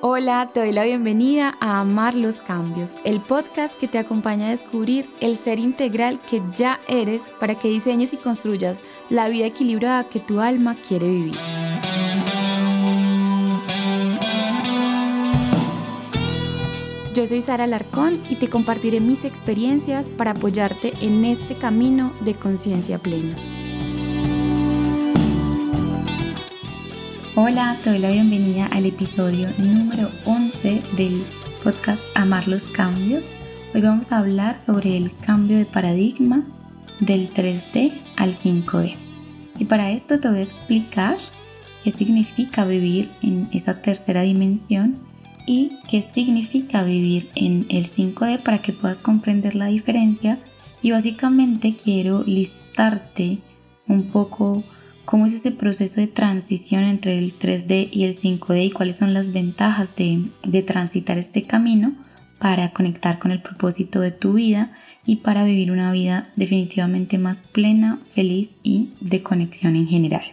Hola, te doy la bienvenida a Amar los Cambios, el podcast que te acompaña a descubrir el ser integral que ya eres para que diseñes y construyas la vida equilibrada que tu alma quiere vivir. Yo soy Sara Larcón y te compartiré mis experiencias para apoyarte en este camino de conciencia plena. Hola, te doy la bienvenida al episodio número 11 del podcast Amar los Cambios. Hoy vamos a hablar sobre el cambio de paradigma del 3D al 5D. Y para esto te voy a explicar qué significa vivir en esa tercera dimensión y qué significa vivir en el 5D para que puedas comprender la diferencia. Y básicamente quiero listarte un poco cómo es ese proceso de transición entre el 3D y el 5D y cuáles son las ventajas de, transitar este camino para conectar con el propósito de tu vida y para vivir una vida definitivamente más plena, feliz y de conexión en general.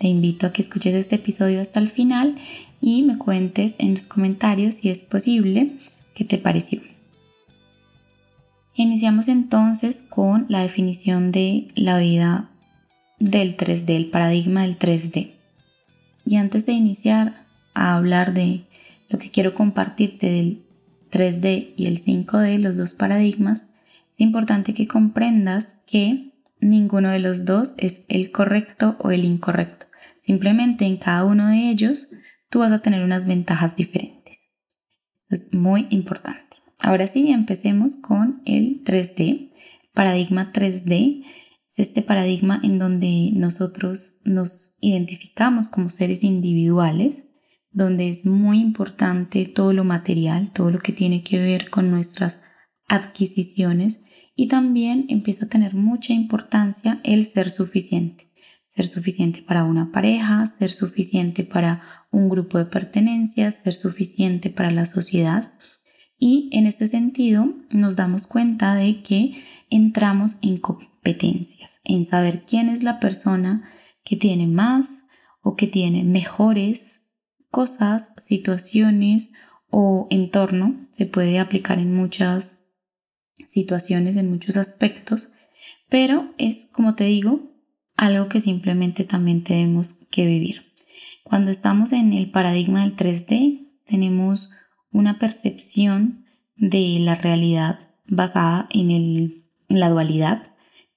Te invito a que escuches este episodio hasta el final y me cuentes en los comentarios si es posible qué te pareció. Iniciamos entonces con la definición de la vida del 3D, el paradigma del 3D. Y antes de iniciar a hablar de lo que quiero compartirte del 3D y el 5D, los dos paradigmas, es importante que comprendas que ninguno de los dos es el correcto o el incorrecto. Simplemente en cada uno de ellos tú vas a tener unas ventajas diferentes. Esto es muy importante. Ahora sí, empecemos con el 3D, paradigma 3D es este paradigma en donde nosotros nos identificamos como seres individuales, donde es muy importante todo lo material, todo lo que tiene que ver con nuestras adquisiciones y también empieza a tener mucha importancia el ser suficiente. Ser suficiente para una pareja, ser suficiente para un grupo de pertenencias, ser suficiente para la sociedad. Y en este sentido nos damos cuenta de que entramos en competencias, en saber quién es la persona que tiene más o que tiene mejores cosas, situaciones o entorno. Se puede aplicar en muchas situaciones, en muchos aspectos, pero es, como te digo, algo que simplemente también tenemos que vivir. Cuando estamos en el paradigma del 3D, tenemos una percepción de la realidad basada en, el, en la dualidad,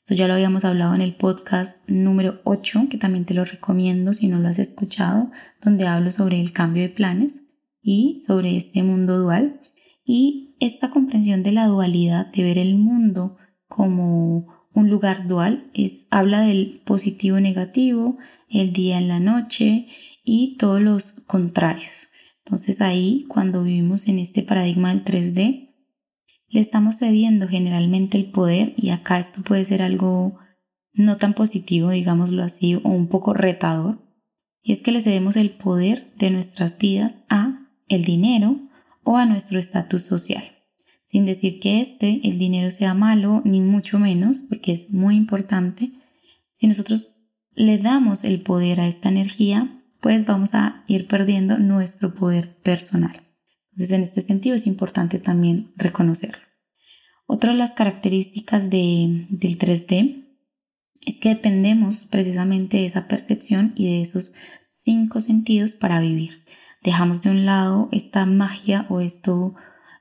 esto ya lo habíamos hablado en el podcast número 8, que también te lo recomiendo si no lo has escuchado, donde hablo sobre el cambio de planes y sobre este mundo dual. Y esta comprensión de la dualidad, de ver el mundo como un lugar dual, es, habla del positivo negativo, el día en la noche y todos los contrarios. Entonces ahí, cuando vivimos en este paradigma del 3D, le estamos cediendo generalmente el poder y acá esto puede ser algo no tan positivo, digámoslo así, o un poco retador, y es que le cedemos el poder de nuestras vidas a el dinero o a nuestro estatus social. Sin decir que este, el dinero sea malo, ni mucho menos, porque es muy importante. Si nosotros le damos el poder a esta energía, pues vamos a ir perdiendo nuestro poder personal. Entonces, en este sentido es importante también reconocerlo. Otra de las características del 3D es que dependemos precisamente de esa percepción y de esos cinco sentidos para vivir. Dejamos de un lado esta magia o esto,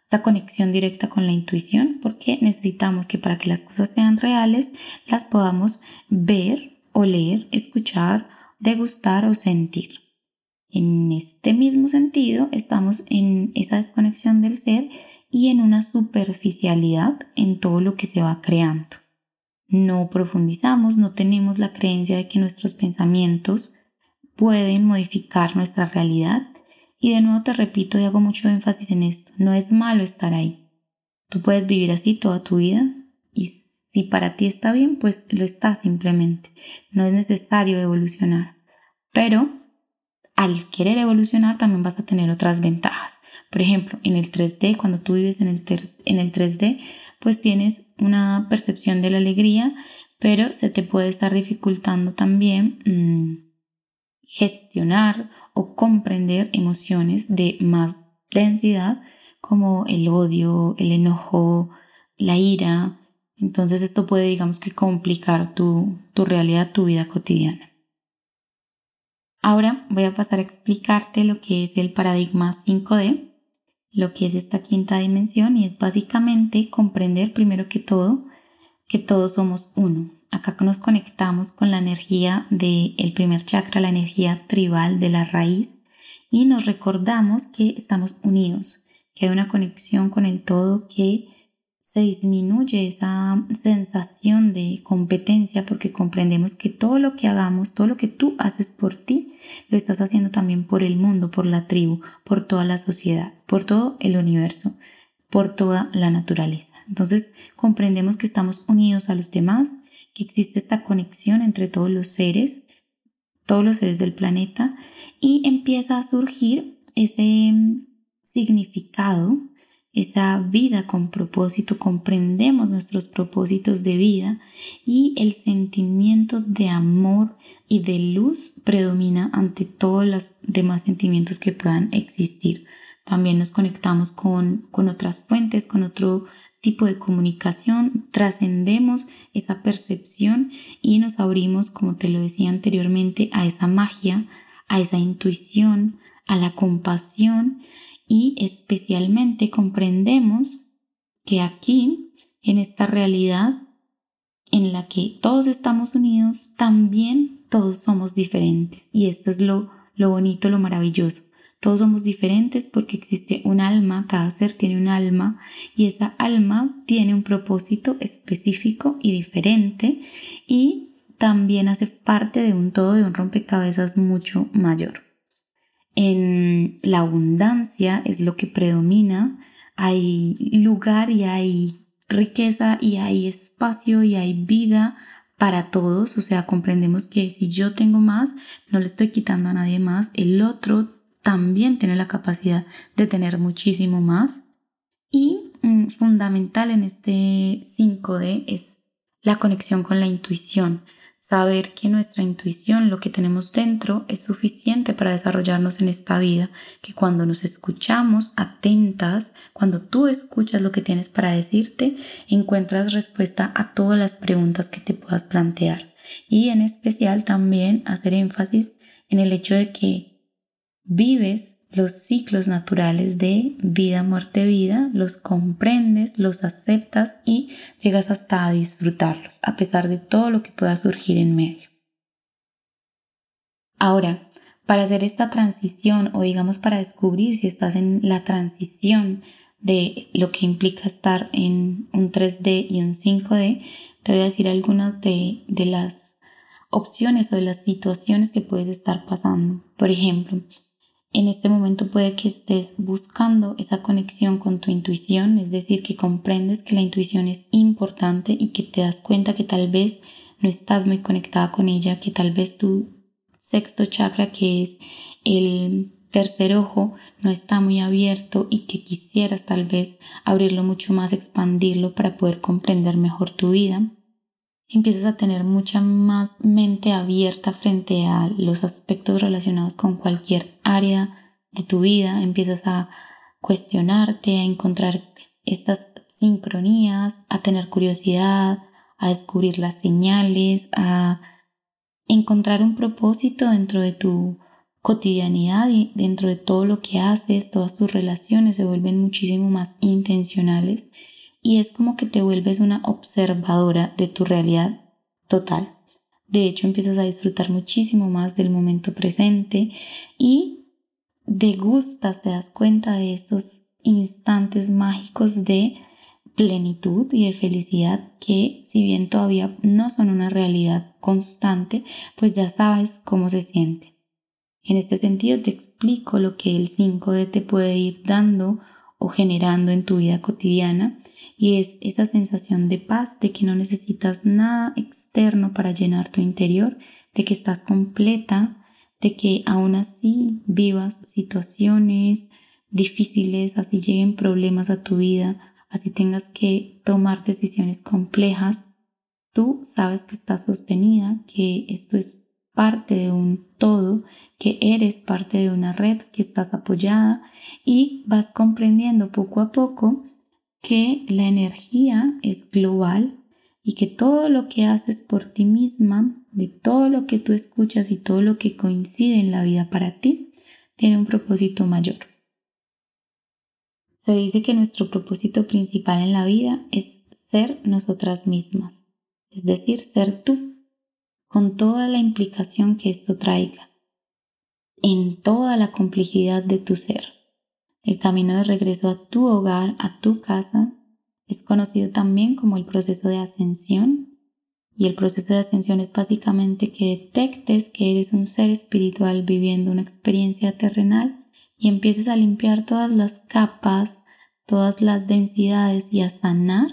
esta conexión directa con la intuición porque necesitamos que para que las cosas sean reales las podamos ver, oler, escuchar, degustar o sentir. En este mismo sentido, estamos en esa desconexión del ser y en una superficialidad en todo lo que se va creando. No profundizamos, no tenemos la creencia de que nuestros pensamientos pueden modificar nuestra realidad. Y de nuevo te repito y hago mucho énfasis en esto, no es malo estar ahí. Tú puedes vivir así toda tu vida y si para ti está bien, pues lo está simplemente. No es necesario evolucionar. Pero al querer evolucionar también vas a tener otras ventajas. Por ejemplo, en el 3D, cuando tú vives en el, en el 3D, pues tienes una percepción de la alegría, pero se te puede estar dificultando también mm, gestionar o comprender emociones de más densidad como el odio, el enojo, la ira. Entonces esto puede, digamos que, complicar tu, tu realidad, tu vida cotidiana. Ahora voy a pasar a explicarte lo que es el paradigma 5D, lo que es esta quinta dimensión y es básicamente comprender primero que todo que todos somos uno. Acá nos conectamos con la energía del primer chakra, la energía tribal de la raíz y nos recordamos que estamos unidos, que hay una conexión con el todo que se disminuye esa sensación de competencia porque comprendemos que todo lo que hagamos, todo lo que tú haces por ti, lo estás haciendo también por el mundo, por la tribu, por toda la sociedad, por todo el universo, por toda la naturaleza. Entonces comprendemos que estamos unidos a los demás, que existe esta conexión entre todos los seres, todos los seres del planeta y empieza a surgir ese significado esa vida con propósito, comprendemos nuestros propósitos de vida y el sentimiento de amor y de luz predomina ante todos los demás sentimientos que puedan existir. También nos conectamos con, con otras fuentes, con otro tipo de comunicación, trascendemos esa percepción y nos abrimos, como te lo decía anteriormente, a esa magia, a esa intuición, a la compasión y especialmente comprendemos que aquí, en esta realidad en la que todos estamos unidos, también todos somos diferentes. Y esto es lo, lo bonito, lo maravilloso. Todos somos diferentes porque existe un alma, cada ser tiene un alma y esa alma tiene un propósito específico y diferente y también hace parte de un todo, de un rompecabezas mucho mayor en la abundancia es lo que predomina, hay lugar y hay riqueza y hay espacio y hay vida para todos, o sea, comprendemos que si yo tengo más, no le estoy quitando a nadie más, el otro también tiene la capacidad de tener muchísimo más. Y mm, fundamental en este 5D es la conexión con la intuición saber que nuestra intuición, lo que tenemos dentro, es suficiente para desarrollarnos en esta vida, que cuando nos escuchamos atentas, cuando tú escuchas lo que tienes para decirte, encuentras respuesta a todas las preguntas que te puedas plantear. Y en especial también hacer énfasis en el hecho de que vives los ciclos naturales de vida, muerte, vida, los comprendes, los aceptas y llegas hasta a disfrutarlos, a pesar de todo lo que pueda surgir en medio. Ahora, para hacer esta transición o digamos para descubrir si estás en la transición de lo que implica estar en un 3D y un 5D, te voy a decir algunas de, de las opciones o de las situaciones que puedes estar pasando. Por ejemplo, en este momento puede que estés buscando esa conexión con tu intuición, es decir, que comprendes que la intuición es importante y que te das cuenta que tal vez no estás muy conectada con ella, que tal vez tu sexto chakra, que es el tercer ojo, no está muy abierto y que quisieras tal vez abrirlo mucho más, expandirlo para poder comprender mejor tu vida empiezas a tener mucha más mente abierta frente a los aspectos relacionados con cualquier área de tu vida, empiezas a cuestionarte, a encontrar estas sincronías, a tener curiosidad, a descubrir las señales, a encontrar un propósito dentro de tu cotidianidad y dentro de todo lo que haces, todas tus relaciones se vuelven muchísimo más intencionales y es como que te vuelves una observadora de tu realidad total. De hecho, empiezas a disfrutar muchísimo más del momento presente y degustas, te das cuenta de estos instantes mágicos de plenitud y de felicidad que si bien todavía no son una realidad constante, pues ya sabes cómo se siente. En este sentido te explico lo que el 5D te puede ir dando o generando en tu vida cotidiana y es esa sensación de paz, de que no necesitas nada externo para llenar tu interior, de que estás completa, de que aún así vivas situaciones difíciles, así lleguen problemas a tu vida, así tengas que tomar decisiones complejas, tú sabes que estás sostenida, que esto es parte de un todo, que eres parte de una red, que estás apoyada y vas comprendiendo poco a poco que la energía es global y que todo lo que haces por ti misma, de todo lo que tú escuchas y todo lo que coincide en la vida para ti, tiene un propósito mayor. Se dice que nuestro propósito principal en la vida es ser nosotras mismas, es decir, ser tú, con toda la implicación que esto traiga, en toda la complejidad de tu ser. El camino de regreso a tu hogar, a tu casa, es conocido también como el proceso de ascensión y el proceso de ascensión es básicamente que detectes que eres un ser espiritual viviendo una experiencia terrenal y empieces a limpiar todas las capas, todas las densidades y a sanar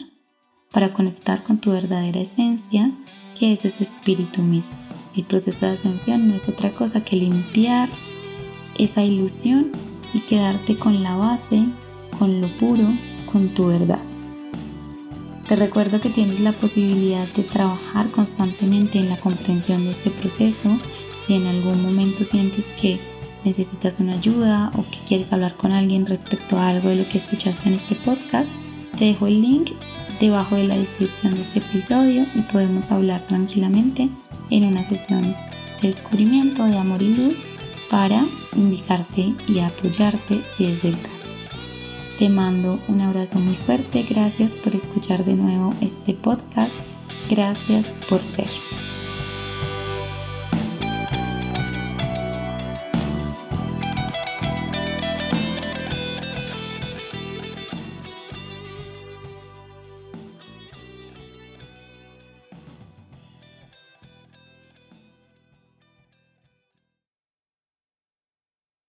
para conectar con tu verdadera esencia, que es ese espíritu mismo. El proceso de ascensión no es otra cosa que limpiar esa ilusión y quedarte con la base, con lo puro, con tu verdad. Te recuerdo que tienes la posibilidad de trabajar constantemente en la comprensión de este proceso. Si en algún momento sientes que necesitas una ayuda o que quieres hablar con alguien respecto a algo de lo que escuchaste en este podcast, te dejo el link debajo de la descripción de este episodio y podemos hablar tranquilamente en una sesión de descubrimiento de amor y luz para indicarte y apoyarte si es del caso. Te mando un abrazo muy fuerte. Gracias por escuchar de nuevo este podcast. Gracias por ser.